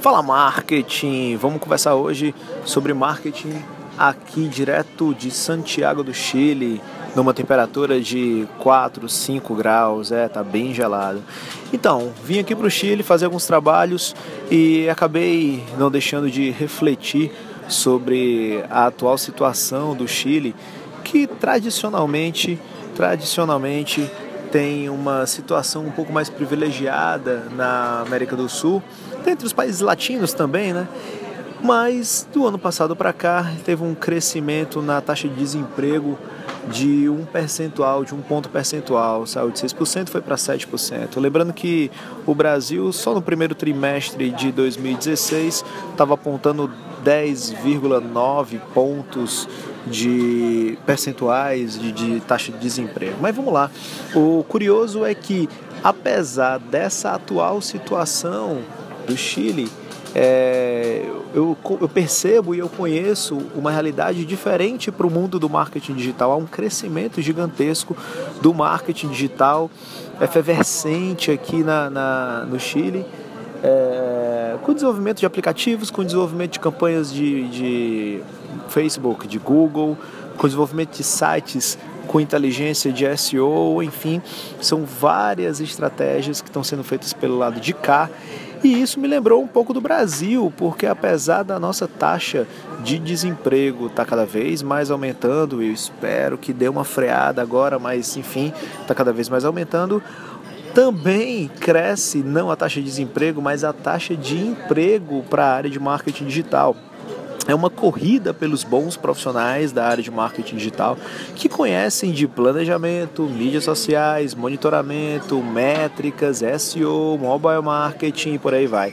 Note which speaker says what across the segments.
Speaker 1: Fala marketing! Vamos conversar hoje sobre marketing aqui direto de Santiago do Chile, numa temperatura de 4, 5 graus, é, tá bem gelado. Então, vim aqui para o Chile fazer alguns trabalhos e acabei não deixando de refletir sobre a atual situação do Chile, que tradicionalmente, tradicionalmente tem uma situação um pouco mais privilegiada na América do Sul, dentre os países latinos também, né? Mas do ano passado para cá teve um crescimento na taxa de desemprego de um percentual, de um ponto percentual, saiu de 6% foi para 7%. Lembrando que o Brasil só no primeiro trimestre de 2016 estava apontando 10,9 pontos de percentuais de, de, taxa de desemprego. Mas vamos lá. O curioso é que, apesar dessa atual situação do Chile, é, eu, eu, percebo e eu conheço uma realidade diferente para o mundo do marketing digital. Há um crescimento gigantesco do marketing digital, efervescente aqui na, na no Chile é, com desenvolvimento de aplicativos, com desenvolvimento de campanhas de, de Facebook, de Google, com desenvolvimento de sites com inteligência de SEO, enfim, são várias estratégias que estão sendo feitas pelo lado de cá. E isso me lembrou um pouco do Brasil, porque apesar da nossa taxa de desemprego estar tá cada vez mais aumentando, eu espero que dê uma freada agora, mas enfim, está cada vez mais aumentando, também cresce não a taxa de desemprego, mas a taxa de emprego para a área de marketing digital. É uma corrida pelos bons profissionais da área de marketing digital que conhecem de planejamento, mídias sociais, monitoramento, métricas, SEO, mobile marketing e por aí vai.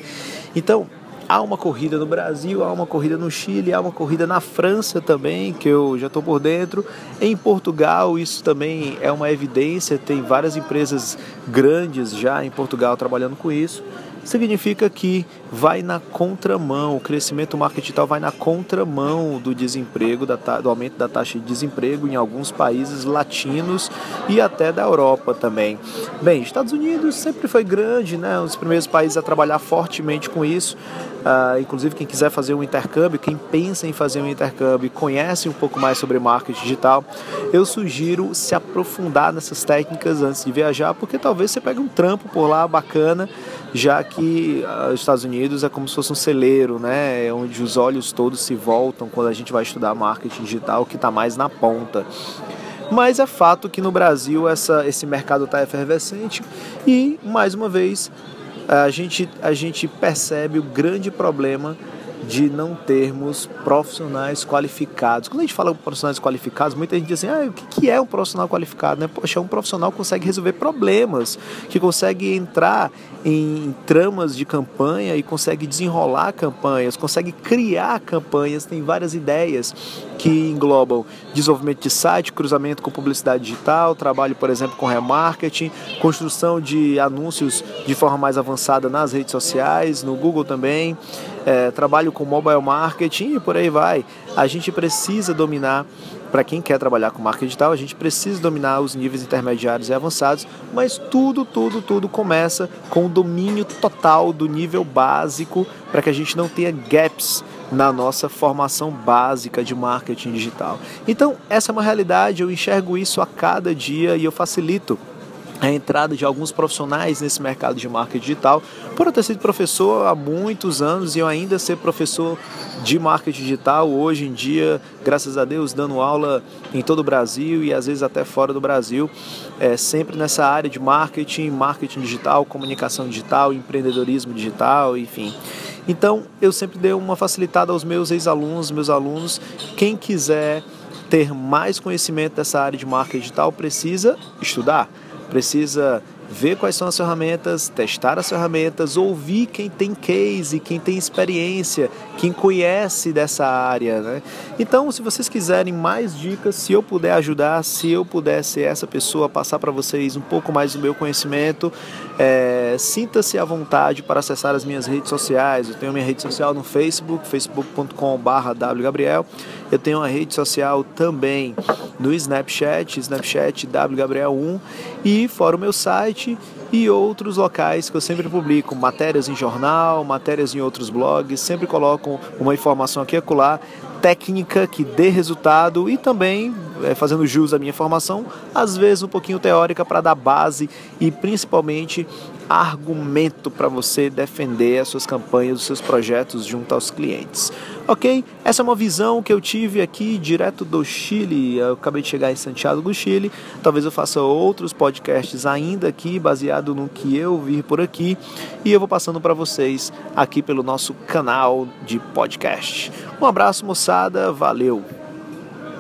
Speaker 1: Então, Há uma corrida no Brasil, há uma corrida no Chile, há uma corrida na França também, que eu já estou por dentro. Em Portugal, isso também é uma evidência, tem várias empresas grandes já em Portugal trabalhando com isso significa que vai na contramão, o crescimento marketing vai na contramão do desemprego, do aumento da taxa de desemprego em alguns países latinos e até da Europa também. Bem, Estados Unidos sempre foi grande, né? Os primeiros países a trabalhar fortemente com isso. Uh, inclusive quem quiser fazer um intercâmbio, quem pensa em fazer um intercâmbio e conhece um pouco mais sobre marketing digital, eu sugiro se aprofundar nessas técnicas antes de viajar, porque talvez você pegue um trampo por lá bacana, já que uh, os Estados Unidos é como se fosse um celeiro, né? É onde os olhos todos se voltam quando a gente vai estudar marketing digital, que está mais na ponta. Mas é fato que no Brasil essa, esse mercado está efervescente e, mais uma vez, a gente, a gente percebe o grande problema de não termos profissionais qualificados. Quando a gente fala profissionais qualificados, muita gente diz assim, ah, o que é um profissional qualificado? Né? Poxa, é um profissional que consegue resolver problemas, que consegue entrar em tramas de campanha e consegue desenrolar campanhas, consegue criar campanhas, tem várias ideias que englobam desenvolvimento de site, cruzamento com publicidade digital, trabalho, por exemplo, com remarketing, construção de anúncios de forma mais avançada nas redes sociais, no Google também, é, trabalho com mobile marketing e por aí vai. A gente precisa dominar, para quem quer trabalhar com marketing digital, a gente precisa dominar os níveis intermediários e avançados, mas tudo, tudo, tudo começa com o domínio total do nível básico para que a gente não tenha gaps na nossa formação básica de marketing digital. Então, essa é uma realidade, eu enxergo isso a cada dia e eu facilito a entrada de alguns profissionais nesse mercado de marketing digital, por eu ter sido professor há muitos anos e eu ainda ser professor de marketing digital hoje em dia, graças a Deus, dando aula em todo o Brasil e às vezes até fora do Brasil, é, sempre nessa área de marketing, marketing digital, comunicação digital, empreendedorismo digital, enfim. Então, eu sempre dei uma facilitada aos meus ex-alunos, meus alunos, quem quiser ter mais conhecimento dessa área de marketing digital precisa estudar precisa ver quais são as ferramentas, testar as ferramentas, ouvir quem tem case, quem tem experiência, quem conhece dessa área. Né? Então, se vocês quiserem mais dicas, se eu puder ajudar, se eu puder ser essa pessoa, passar para vocês um pouco mais do meu conhecimento, é, sinta-se à vontade para acessar as minhas redes sociais. Eu tenho minha rede social no Facebook, facebook.com.br wgabriel. Eu tenho uma rede social também no Snapchat, Snapchat wgabriel1 e fora o meu site e outros locais que eu sempre publico, matérias em jornal, matérias em outros blogs, sempre coloco uma informação aqui e acolá técnica que dê resultado e também é, fazendo jus à minha formação, às vezes um pouquinho teórica para dar base e principalmente argumento para você defender as suas campanhas, os seus projetos junto aos clientes. Ok? Essa é uma visão que eu tive aqui direto do Chile. Eu acabei de chegar em Santiago do Chile. Talvez eu faça outros podcasts ainda aqui, baseado no que eu vi por aqui. E eu vou passando para vocês aqui pelo nosso canal de podcast. Um abraço, moçada. Valeu!